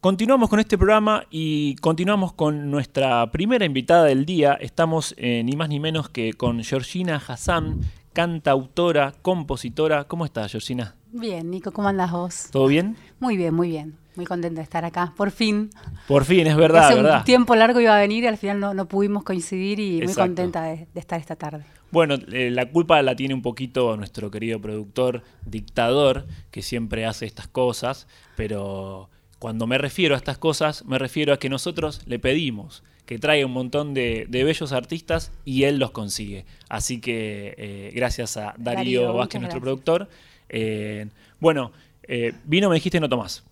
Continuamos con este programa y continuamos con nuestra primera invitada del día. Estamos eh, ni más ni menos que con Georgina Hassan, cantautora, compositora. ¿Cómo estás, Georgina? Bien, Nico, ¿cómo andas vos? ¿Todo bien? Muy bien, muy bien. Muy contenta de estar acá, por fin. Por fin, es verdad, Hace verdad. un tiempo largo iba a venir y al final no, no pudimos coincidir y muy contenta de, de estar esta tarde. Bueno, eh, la culpa la tiene un poquito nuestro querido productor, dictador, que siempre hace estas cosas, pero cuando me refiero a estas cosas, me refiero a que nosotros le pedimos que traiga un montón de, de bellos artistas y él los consigue. Así que eh, gracias a Darío, Darío, Vázquez, nuestro gracias. productor. Eh, bueno, eh, vino me dijiste no tomás.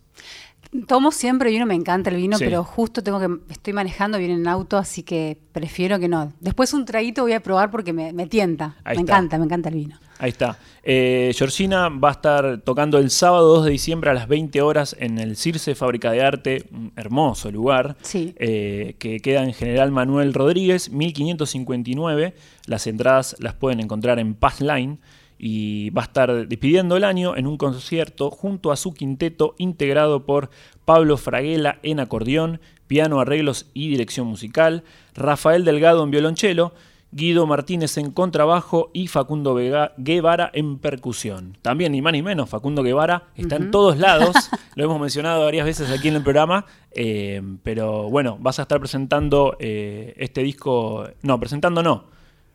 Tomo siempre vino, me encanta el vino, Sí. pero justo tengo que, estoy manejando, viene en auto, así que prefiero que no. Después un traguito voy a probar porque me, me tienta. Ahí me está. encanta, me encanta el vino. Ahí está. Eh, Georgina va a estar tocando el sábado 2 de diciembre a las 20 horas en el Circe Fábrica de Arte, un hermoso lugar, Sí. eh, que queda en General Manuel Rodríguez, 1559. Las entradas las pueden encontrar en Pass Line y va a estar despidiendo el año en un concierto junto a su quinteto integrado por Pablo Fraguela en acordeón, piano, arreglos y dirección musical, Rafael Delgado en violonchelo, Guido Martínez en contrabajo y Facundo Vega- Guevara en percusión. También, ni más ni menos, Facundo Guevara está en todos lados, lo hemos mencionado varias veces aquí en el programa, eh, pero bueno, vas a estar presentando eh, este disco, no, presentando no,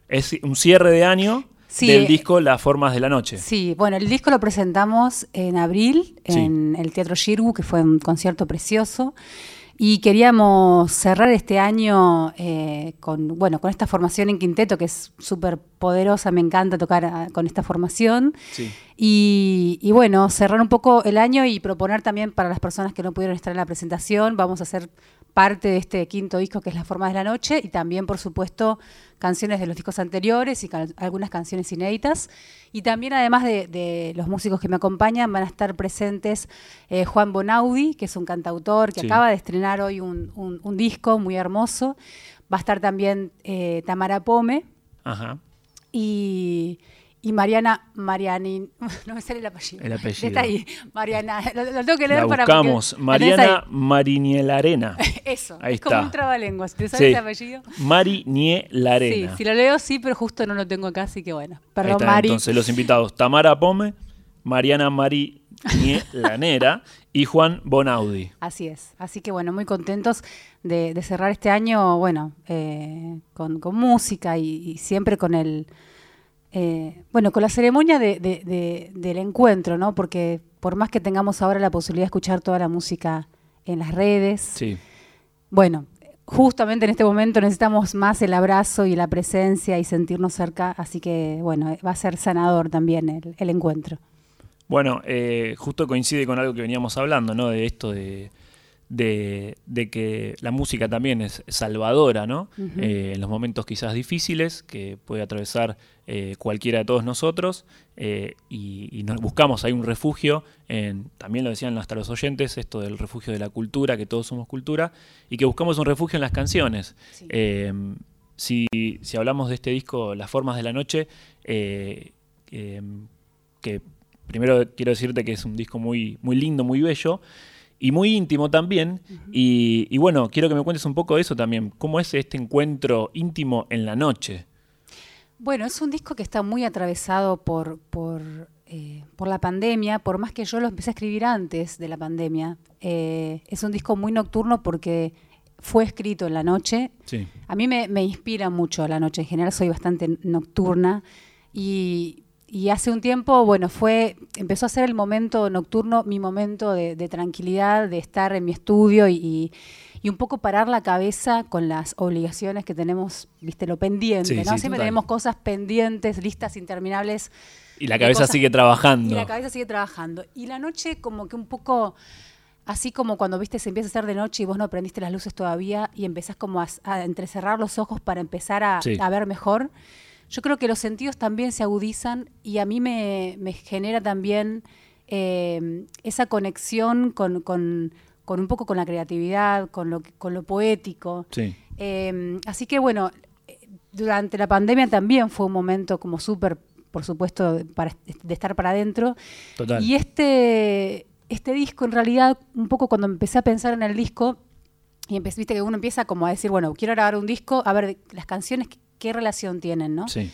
es un cierre de año Sí, del disco Las Formas de la Noche. Sí, bueno, el disco lo presentamos en abril Sí. en el Teatro Shirgu, que fue un concierto precioso. Y queríamos cerrar este año eh, con, bueno, con esta formación en quinteto, que es súper poderosa, me encanta tocar ah, con esta formación. Sí. Y, y bueno, cerrar un poco el año y proponer también para las personas que no pudieron estar en la presentación, vamos a hacer parte de este quinto disco que es La Forma de la Noche y también, por supuesto, canciones de los discos anteriores y algunas canciones inéditas. Y también, además de, de los músicos que me acompañan, van a estar presentes eh, Juan Bonaudi, que es un cantautor que Sí. acaba de estrenar hoy un, un- un disco muy hermoso. Va a estar también eh, Tamara Pome, Ajá. y, y Mariana Mariani, no me sale el apellido. El apellido. Está ahí, Mariana, lo, lo tengo que leer La para buscamos. porque- ¿la tenés Mariana Marinielarena. Eso, Ahí es como está. un trabalenguas. ¿Te sabes Sí. ese apellido? Marinielarena. Sí, si lo leo sí, pero justo no lo tengo acá, así que bueno. Perdón, está, Mari. Entonces, los invitados: Tamara Pome, Mariana Marinielanera y Juan Bonaudi. Así es. Así que bueno, muy contentos de, de cerrar este año, bueno, eh, con, con música y, y siempre con el, eh, bueno, con la ceremonia de- de- de- del encuentro, ¿no? Porque por más que tengamos ahora la posibilidad de escuchar toda la música en las redes, Sí. bueno, justamente en este momento necesitamos más el abrazo y la presencia y sentirnos cerca, así que bueno, va a ser sanador también el, el encuentro. Bueno, eh, justo coincide con algo que veníamos hablando, ¿no? De esto de, de, de que la música también es salvadora, ¿no? Eh, en los momentos quizás difíciles que puede atravesar eh, cualquiera de todos nosotros eh, y, y nos buscamos ahí un refugio, en, también lo decían hasta los oyentes, esto del refugio de la cultura, que todos somos cultura, y que buscamos un refugio en las canciones. Sí. Si, si hablamos de este disco, Las Formas de la Noche, que primero quiero decirte que es un disco muy, muy lindo, muy bello y muy íntimo también. y, y bueno, quiero que me cuentes un poco de eso también. ¿Cómo es este encuentro íntimo en la noche? Bueno, es un disco que está muy atravesado por, por, eh, por la pandemia, por más que yo lo empecé a escribir antes de la pandemia. Eh, es un disco muy nocturno porque fue escrito en la noche. Sí. A mí me, me inspira mucho la noche, en general soy bastante nocturna y, y hace un tiempo, bueno, fue, empezó a ser el momento nocturno, mi momento de, de tranquilidad, de estar en mi estudio y, y- y un poco parar la cabeza con las obligaciones que tenemos, viste, lo pendiente, Sí, ¿no? sí, Siempre total. tenemos cosas pendientes, listas interminables. Y la cabeza cosas- sigue trabajando. Y la cabeza sigue trabajando. Y la noche como que un poco, así como cuando viste se empieza a hacer de noche y vos no prendiste las luces todavía y empezás como a, a entrecerrar los ojos para empezar a, Sí. a ver mejor. Yo creo que los sentidos también se agudizan y a mí me, me genera también eh, esa conexión con, con- con un poco con la creatividad, con lo, que- con lo poético. Sí. Eh, así que bueno, durante la pandemia también fue un momento como súper, por supuesto, de- para, de estar para adentro. Total. Y este, este disco, en realidad, un poco cuando empecé a pensar en el disco, y empecé, viste que uno empieza como a decir, bueno, quiero grabar un disco, a ver las canciones, qué, relación tienen, ¿no? Sí.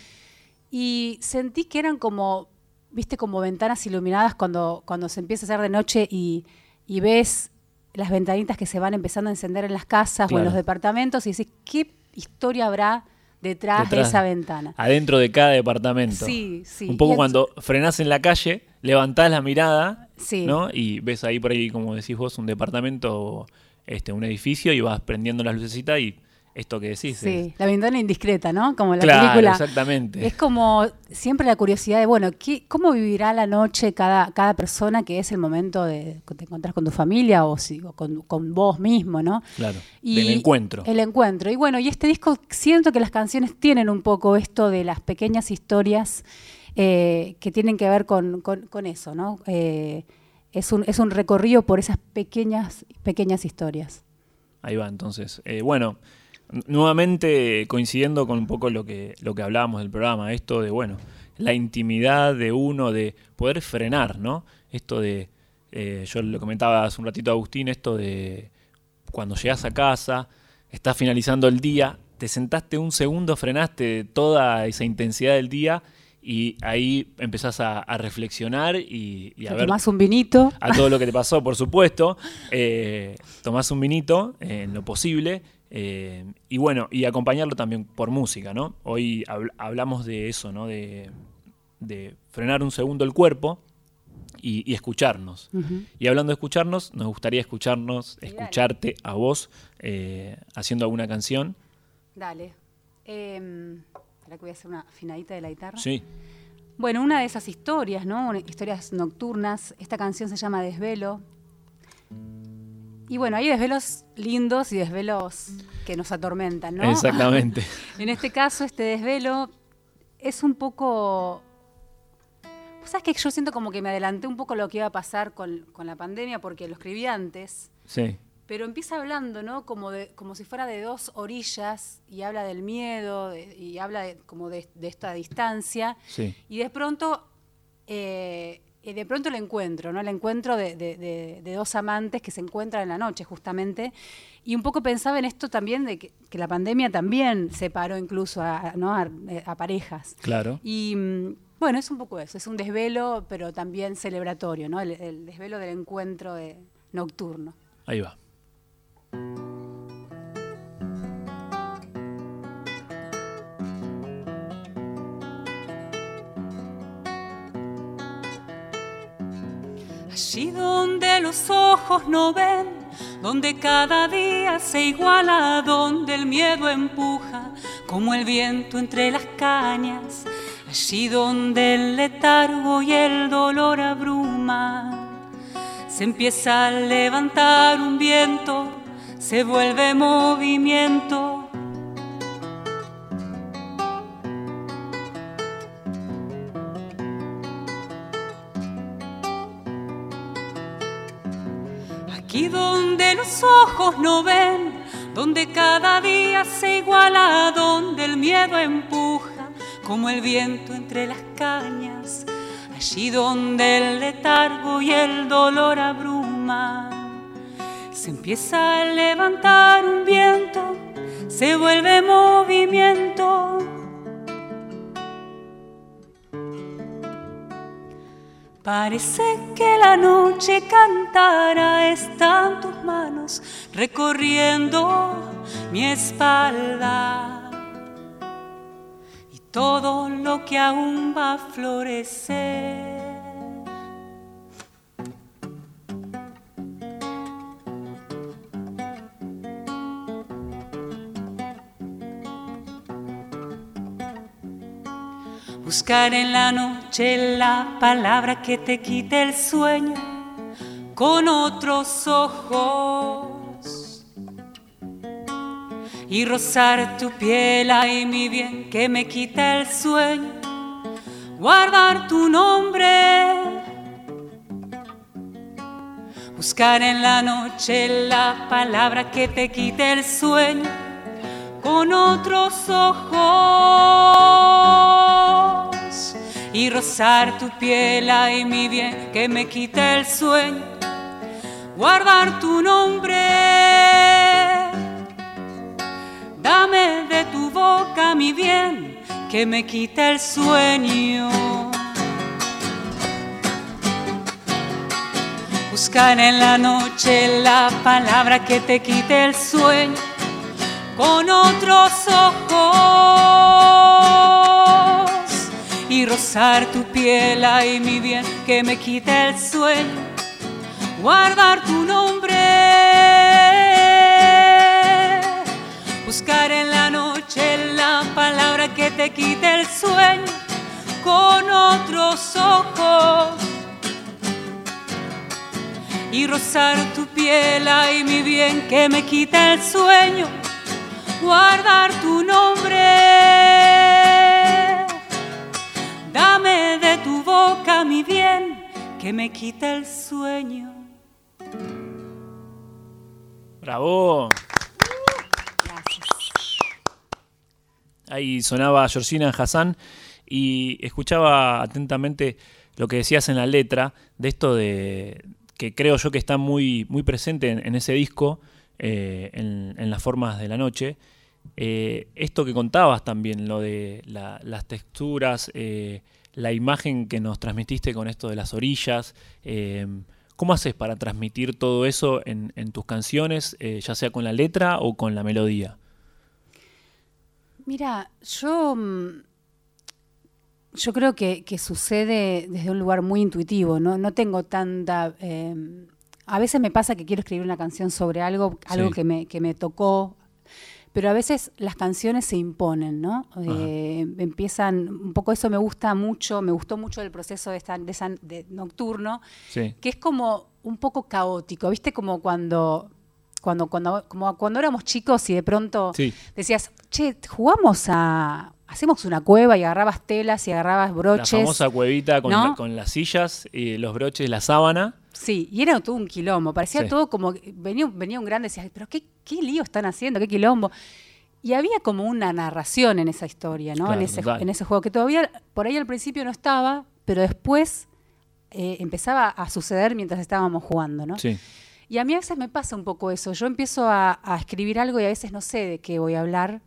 Y sentí que eran como, viste, como ventanas iluminadas cuando, cuando se empieza a hacer de noche y, y ves las ventanitas que se van empezando a encender en las casas o en los departamentos y decís, ¿qué historia habrá detrás, de esa ventana? Adentro de cada departamento. Sí, sí. Un poco cuando frenás en la calle, levantás la mirada, Sí. ¿no? Y ves ahí por ahí, como decís vos, un departamento, este, un edificio, y vas prendiendo las lucecitas y esto que decís. Sí, es- la ventana indiscreta, ¿no? Como la claro, película. exactamente. Es como siempre la curiosidad de, bueno, ¿qué, ¿cómo vivirá la noche cada, cada persona que es el momento de que te encontrás con tu familia o, si, o con, con vos mismo, ¿no? Claro, Y del encuentro. El encuentro. Y bueno, y este disco siento que las canciones tienen un poco esto de las pequeñas historias eh, que tienen que ver con, con- con eso, ¿no? Eh, es, un, es un recorrido por esas pequeñas, pequeñas historias. Ahí va, entonces. Eh, bueno, nuevamente coincidiendo con un poco lo que, lo que hablábamos del programa, esto de, bueno, la intimidad de uno, de poder frenar, ¿no? Esto de, eh, yo lo comentaba hace un ratito a Agustín, esto de cuando llegas a casa, estás finalizando el día, te sentaste un segundo, frenaste toda esa intensidad del día y ahí empezás a, a reflexionar y, y a ver tomás un vinito. a todo lo que te pasó, por supuesto. Eh, tomás un vinito eh, en lo posible. Eh, y bueno, y acompañarlo también por música, ¿no? Hoy habl- hablamos de eso, ¿no? De, de frenar un segundo el cuerpo y, y escucharnos. Y hablando de escucharnos, nos gustaría escucharnos, dale. escucharte a vos eh, haciendo alguna canción. Dale. Eh, que voy a hacer una afinadita de la guitarra. Sí, Bueno, una de esas historias, ¿no? Historias nocturnas. Esta canción se llama Desvelo. Y bueno, hay desvelos lindos y desvelos que nos atormentan, ¿no? exactamente. En este caso, este desvelo es un poco... ¿Sabes que Yo siento como que me adelanté un poco lo que iba a pasar con, con la pandemia porque lo escribí antes, Sí, pero empieza hablando, ¿no? Como, de, como si fuera de dos orillas y habla del miedo de- y habla de- como de, de esta distancia. sí. Y de pronto, eh, y de pronto el encuentro, ¿no? El encuentro de, de- de- de dos amantes que se encuentran en la noche, justamente. Y un poco pensaba en esto también de que, que la pandemia también separó incluso a, ¿no? a, a parejas. Claro. Y mm, bueno, es un poco eso, es un desvelo, pero también celebratorio, ¿no? El, el desvelo del encuentro nocturno. Ahí va. Allí donde los ojos no ven, donde cada día se iguala, donde el miedo empuja como el viento entre las cañas, allí donde el letargo y el dolor abruman, se empieza a levantar un viento, se vuelve movimiento. Los ojos no ven, donde cada día se iguala, donde el miedo empuja como el viento entre las cañas, allí donde el letargo y el dolor abruman, se empieza a levantar un viento, se vuelve movimiento. Parece que la noche cantara, están tus recorriendo mi espalda. Y todo lo que aún va a florecer. Buscar en la noche la palabra que te quite el sueño con otros ojos. Y rozar tu piel, ay mi bien, que me quita el sueño. Guardar tu nombre. Buscar en la noche la palabra que te quite el sueño con otros ojos y rozar tu piel, ay mi bien, que me quita el sueño, guardar tu nombre. Dame de tu boca mi bien, que me quite el sueño. Buscar en la noche la palabra que te quite el sueño con otros ojos y rozar tu piel ay mi bien que me quite el sueño guardar tu nombre buscar en la noche la palabra que te quite el sueño con otros ojos y rozar tu piel ay mi bien que me quita el sueño guardar tu nombre. Dame de tu boca mi bien, que me quita el sueño. ¡Bravo! Ahí sonaba Georgina Hassan y escuchaba atentamente lo que decías en la letra de esto de que creo yo que está muy, muy presente en ese disco, eh, en, las formas de la noche. Eh, esto que contabas también, lo de las texturas, eh, la imagen que nos transmitiste con esto de las orillas, ¿cómo haces para transmitir todo eso en, tus canciones, ya sea con la letra o con la melodía? Mira, yo, mm, yo creo que, sucede desde un lugar muy intuitivo, no, no tengo tanta a veces me pasa que quiero escribir una canción sobre algo, algo que, me, que me tocó, pero a veces las canciones se imponen, ¿no? Eh, empiezan, un poco eso me gusta mucho, me gustó mucho el proceso de, esta, de, nocturno, que es como un poco caótico, ¿viste? Como cuando cuando, cuando, como cuando éramos chicos y de pronto decías, che, jugamos a. Hacemos una cueva y agarrabas telas y agarrabas broches. La famosa cuevita con, con las sillas y los broches, la sábana. Sí, y era todo un quilombo. Parecía todo como. Venía, venía un grande y decía, pero qué, qué lío están haciendo, qué quilombo. Y había como una narración en esa historia, ¿no? en, ese, en ese juego, que todavía por ahí al principio no estaba, pero después eh, empezaba a suceder mientras estábamos jugando, ¿no? Sí. Y a mí a veces me pasa un poco eso. Yo empiezo a, escribir algo y a veces no sé de qué voy a hablar.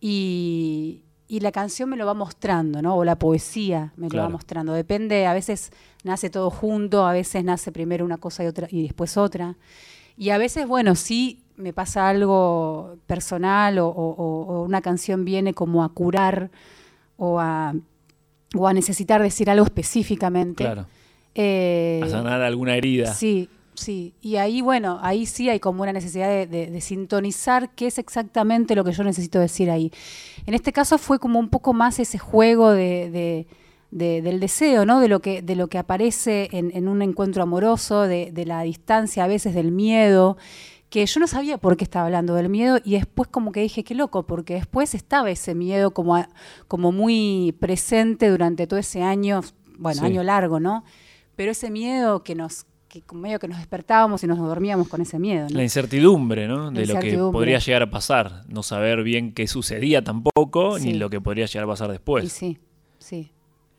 Y, la canción me lo va mostrando, ¿no? O la poesía me lo va mostrando. Depende, a veces nace todo junto, a veces nace primero una cosa y otra y después otra. Y a veces, bueno, sí me pasa algo personal o, una canción viene como a curar o a, o a necesitar decir algo específicamente. Claro. Eh, a sanar alguna herida. Sí, Sí, y ahí, bueno, ahí sí hay como una necesidad de, sintonizar qué es exactamente lo que yo necesito decir ahí. En este caso fue como un poco más ese juego de, del deseo, ¿no? De lo que, de lo que aparece en, un encuentro amoroso, de, la distancia, a veces del miedo, que yo no sabía por qué estaba hablando del miedo y después como que dije, qué loco, porque después estaba ese miedo como, como muy presente durante todo ese año, bueno, año largo, ¿no? Pero ese miedo que nos que medio que nos despertábamos y nos dormíamos con ese miedo. La incertidumbre, ¿no? De lo que podría llegar a pasar. No saber bien qué sucedía tampoco, ni lo que podría llegar a pasar después. sí, sí.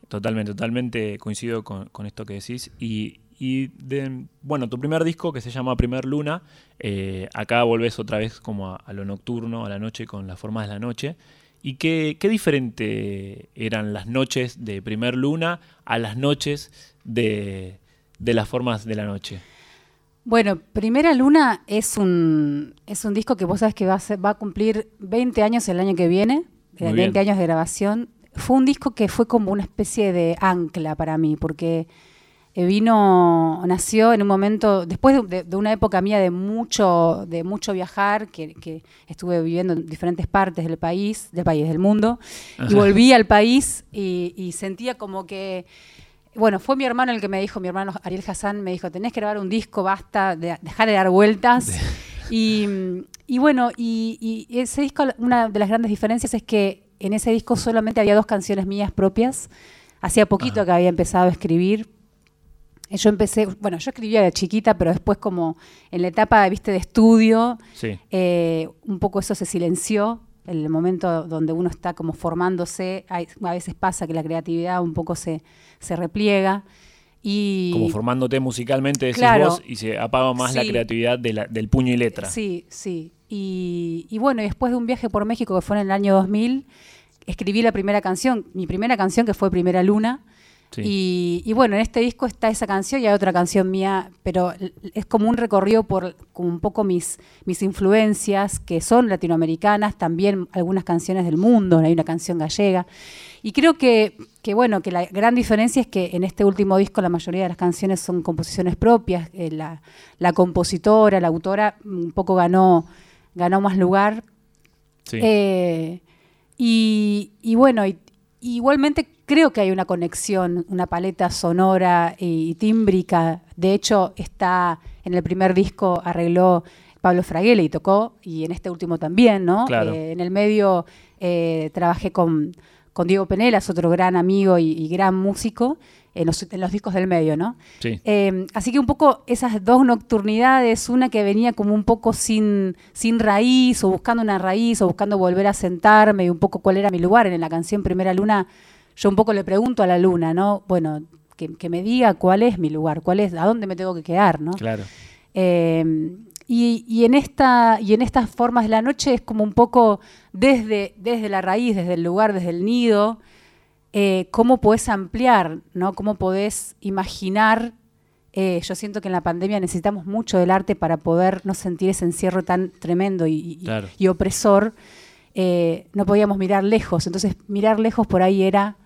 Totalmente, totalmente coincido con, esto que decís. Y, de, bueno, tu primer disco que se llama Primer Luna, eh, acá volvés otra vez como a, lo nocturno, a la noche, con las formas de la noche. ¿Y qué, qué diferente eran las noches de Primer Luna a las noches de, de las formas de la noche? Bueno, Primera Luna es un, es un disco que vos sabes que va a, va a cumplir 20 años el año que viene, 20 años de grabación. Fue un disco que fue como una especie de ancla para mí, porque eh, vino, nació en un momento, después de, una época mía de mucho, de mucho viajar, que, estuve viviendo en diferentes partes del país, del país, del mundo, y volví al país y sentía como que bueno, fue mi hermano el que me dijo, mi hermano Ariel Hassan me dijo, tenés que grabar un disco, basta, de, dejar de dar vueltas. Y, bueno, y, ese disco, una de las grandes diferencias es que en ese disco solamente había dos canciones mías propias. Hacía poquito que había empezado a escribir. Yo empecé, bueno, yo escribía de chiquita, pero después como en la etapa, viste, de estudio, eh, un poco eso se silenció el momento donde uno está como formándose, a veces pasa que la creatividad un poco se, repliega. Y, Como formándote musicalmente, decís Claro. vos, y se apaga más la creatividad de la- del puño y letra. Sí, sí. Y, y bueno, después de un viaje por México que fue en el año 2000, escribí la primera canción, mi primera canción que fue Primera Luna. Sí. Y, y bueno, en este disco está esa canción y hay otra canción mía, pero es como un recorrido por como un poco mis, mis influencias, que son latinoamericanas, también algunas canciones del mundo, hay una canción gallega. Y creo que, que, bueno, que la gran diferencia es que en este último disco la mayoría de las canciones son composiciones propias. eh, la, la compositora, la autora, un poco ganó, ganó más lugar. Sí. Eh, y, y bueno, y- igualmente creo que hay una conexión, una paleta sonora y tímbrica. De hecho, está en el primer disco arregló Pablo Fraguele y tocó, y en este último también, ¿no? Claro. Eh, en el medio eh, trabajé con, con Diego Penelas, otro gran amigo y, y gran músico, en los, en los discos del medio, ¿no? Sí. Eh, así que un poco esas dos nocturnidades, una que venía como un poco sin, sin raíz, o buscando una raíz, o buscando volver a sentarme, y un poco cuál era mi lugar. En la canción Primera Luna, yo un poco le pregunto a la luna, ¿no? Bueno, que, que me diga cuál es mi lugar, cuál es, a dónde me tengo que quedar, ¿no? Claro. Eh, y, y en esta, y en estas formas de la noche es como un poco desde, desde la raíz, desde el lugar, desde el nido, eh, cómo podés ampliar, ¿no? Cómo podés imaginar. Eh, yo siento que en la pandemia necesitamos mucho del arte para poder no sentir ese encierro tan tremendo y, y- Claro. y opresor. Eh, no podíamos mirar lejos. Entonces, mirar lejos por ahí era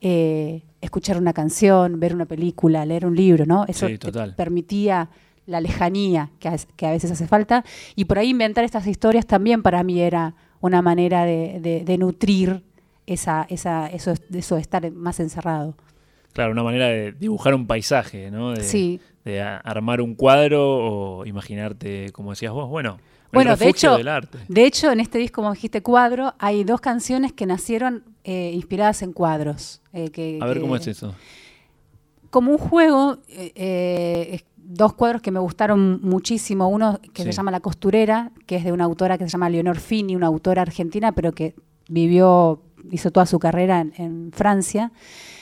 eh, escuchar una canción, ver una película, leer un libro, ¿no? Eso Sí, te total. permitía la lejanía que a, que a veces hace falta. Y por ahí inventar estas historias también para mí era una manera de, de- de nutrir esa, esa, eso, eso de estar más encerrado. Claro, una manera de dibujar un paisaje, ¿no? De, Sí. de armar un cuadro o imaginarte, como decías vos, bueno, el Bueno, de hecho, del arte. de hecho, en este disco, como dijiste, cuadro, hay dos canciones que nacieron eh, inspiradas en cuadros. eh, que- A ver que- cómo es eso. como un juego, eh, dos cuadros que me gustaron muchísimo. Uno que se llama La costurera, que es de una autora que se llama Leonor Fini, una autora argentina, pero que vivió, hizo toda su carrera en, en Francia.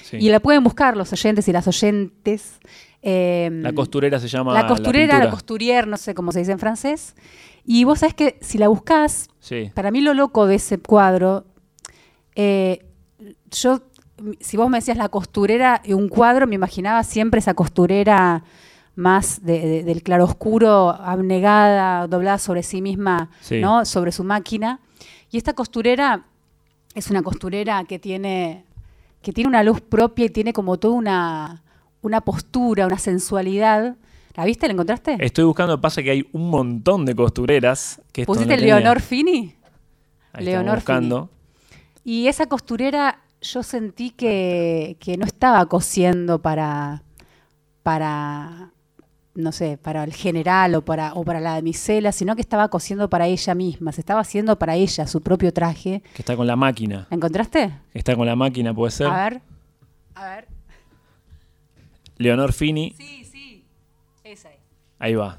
Sí. Y la pueden buscar los oyentes y las oyentes. eh, la costurera se llama. la costurera, la, pintura. couturière, no sé cómo se dice en francés. Y vos sabés que si la buscás, Sí. para mí lo loco de ese cuadro, eh, yo, si vos me decías la costurera y un cuadro, me imaginaba siempre esa costurera más de- de- del claroscuro, abnegada, doblada sobre sí misma, Sí. ¿no? sobre su máquina. Y esta costurera es una costurera que tiene, que tiene una luz propia y tiene como toda una, una postura, una sensualidad. ¿La viste? ¿La encontraste? Estoy buscando, pasa que hay un montón de costureras que ¿Pusiste no. Leonor Fini? Ahí Leonor buscando. Y esa costurera yo sentí que, que no estaba cosiendo para, para, no sé, para el general o para, o para la damisela, sino que estaba cosiendo para ella misma, se estaba haciendo para ella su propio traje. Que está con la máquina. ¿La encontraste? Está con la máquina, puede ser. A ver. A ver. Leonor Fini. Sí, sí. Esa es. Ahí va.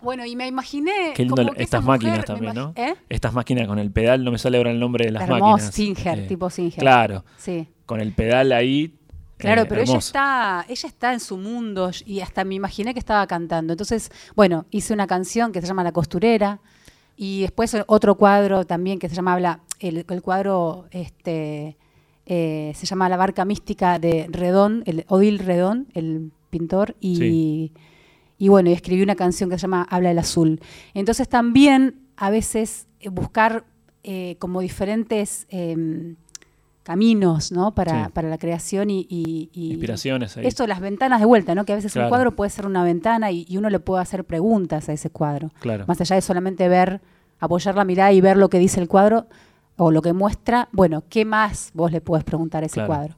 Bueno, y me imaginé. Qué lindo como que estas mujer, máquinas también, ¿no? ¿Eh? Estas máquinas con el pedal, no me sale ahora el nombre de las Hermoso, máquinas. Singer, Eh, tipo Singer. Claro, Sí. con el pedal ahí. Claro, eh, pero ella está, ella está en su mundo y hasta me imaginé que estaba cantando. Entonces, bueno, hice una canción que se llama La costurera y después otro cuadro también que se llama Habla, el, el cuadro este se llama La barca mística de Redón, el Odil Redón, el pintor, y, Sí. Y bueno, y escribí una canción que se llama Habla el azul. Entonces también a veces eh, buscar eh, como diferentes em, caminos, ¿no? Para, Sí. para la creación y, y- y- Inspiraciones ahí. Esto de las ventanas de vuelta, ¿no? Que a veces Claro. un cuadro puede ser una ventana y, y uno le puede hacer preguntas a ese cuadro. Claro. Más allá de solamente ver, apoyar la mirada y ver lo que dice el cuadro o lo que muestra, bueno, ¿qué más vos le puedes preguntar a ese Claro. cuadro?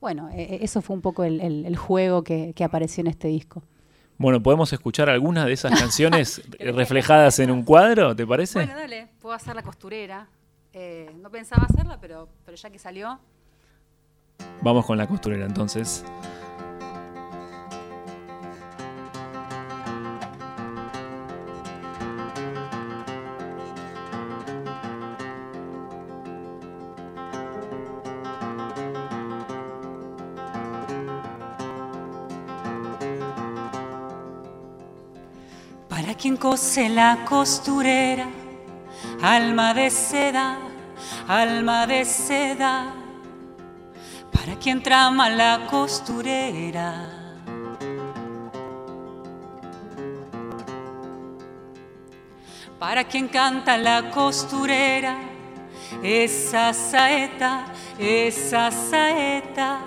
Bueno, eh, eh, eso fue un poco el, el- el juego que, que apareció en este disco. Bueno, ¿podemos escuchar algunas de esas canciones reflejadas en un cuadro? ¿Te parece? Bueno, dale, puedo hacer la costurera. Eh, no pensaba hacerla, pero, pero ya que salió. Vamos con la costurera entonces. Cose la costurera, alma de seda, alma de seda. Para quien trama la costurera. Para quien canta la costurera, esa saeta, esa saeta.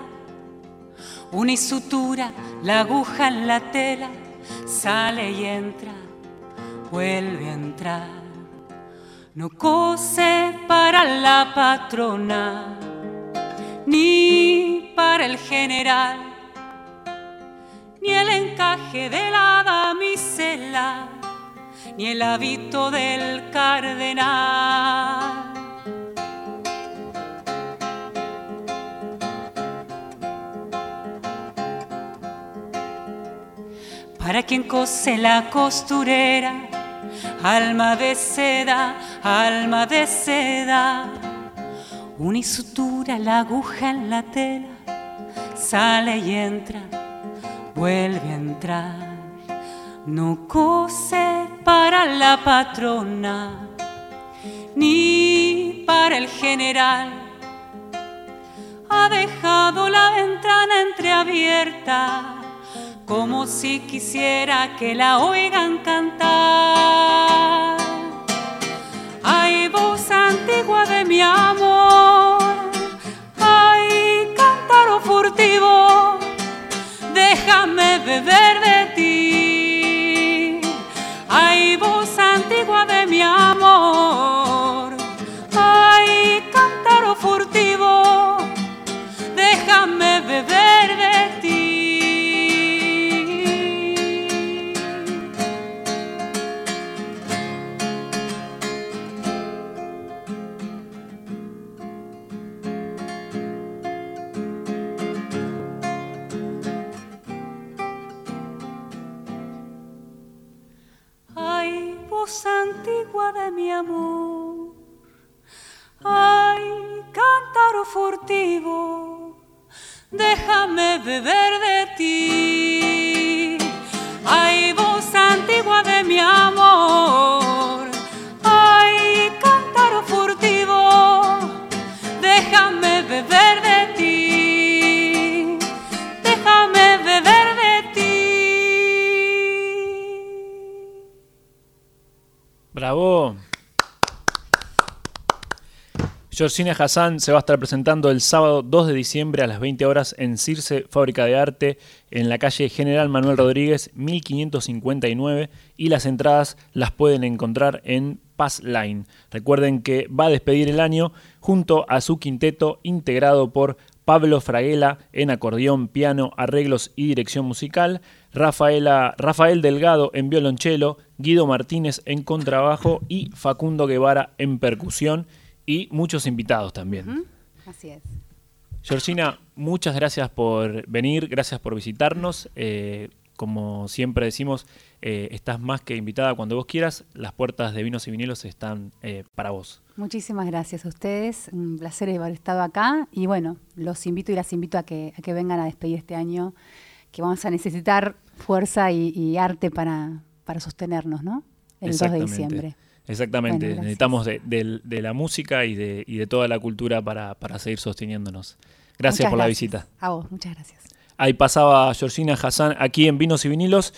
Unisutura, la aguja en la tela, sale y entra, vuelve a entrar. No cose para la patrona, ni para el general, ni el encaje de la damisela, ni el hábito del cardenal. para quien cose la costurera, alma de seda, alma de seda, unisutura la aguja en la tela, sale y entra, vuelve a entrar, no cose para la patrona, ni para el general, ha dejado la ventana entreabierta como si quisiera que la oigan cantar. Ay, voz antigua de mi amor, ay, cántaro furtivo, déjame beber Georgina Hassan se va a estar presentando el sábado 2 de diciembre a las 20 horas en Circe, Fábrica de Arte, en la calle General Manuel Rodríguez, 1559, y las entradas las pueden encontrar en Pass Line. Recuerden que va a despedir el año junto a su quinteto integrado por Pablo Fraguela en acordeón, piano, arreglos y dirección musical, Rafaela, Rafael Delgado en violonchelo, Guido Martínez en contrabajo y Facundo Guevara en percusión y muchos invitados también. Así es. Georgina, muchas gracias por venir, gracias por visitarnos. Eh, como siempre decimos, eh, estás más que invitada cuando vos quieras. Las puertas de Vinos y Vinilos están eh, para vos. Muchísimas gracias a ustedes. Un placer haber estado acá. Y bueno, los invito y las invito a que, a que vengan a despedir este año, que vamos a necesitar fuerza y, y arte para, para sostenernos, ¿no? El 2 de diciembre. Exactamente, Bueno, necesitamos de, del- de la música y de, y de toda la cultura para, para seguir sosteniéndonos. Gracias Muchas por la gracias. visita. A vos, muchas gracias. Ahí pasaba Georgina Hassan aquí en Vinos y Vinilos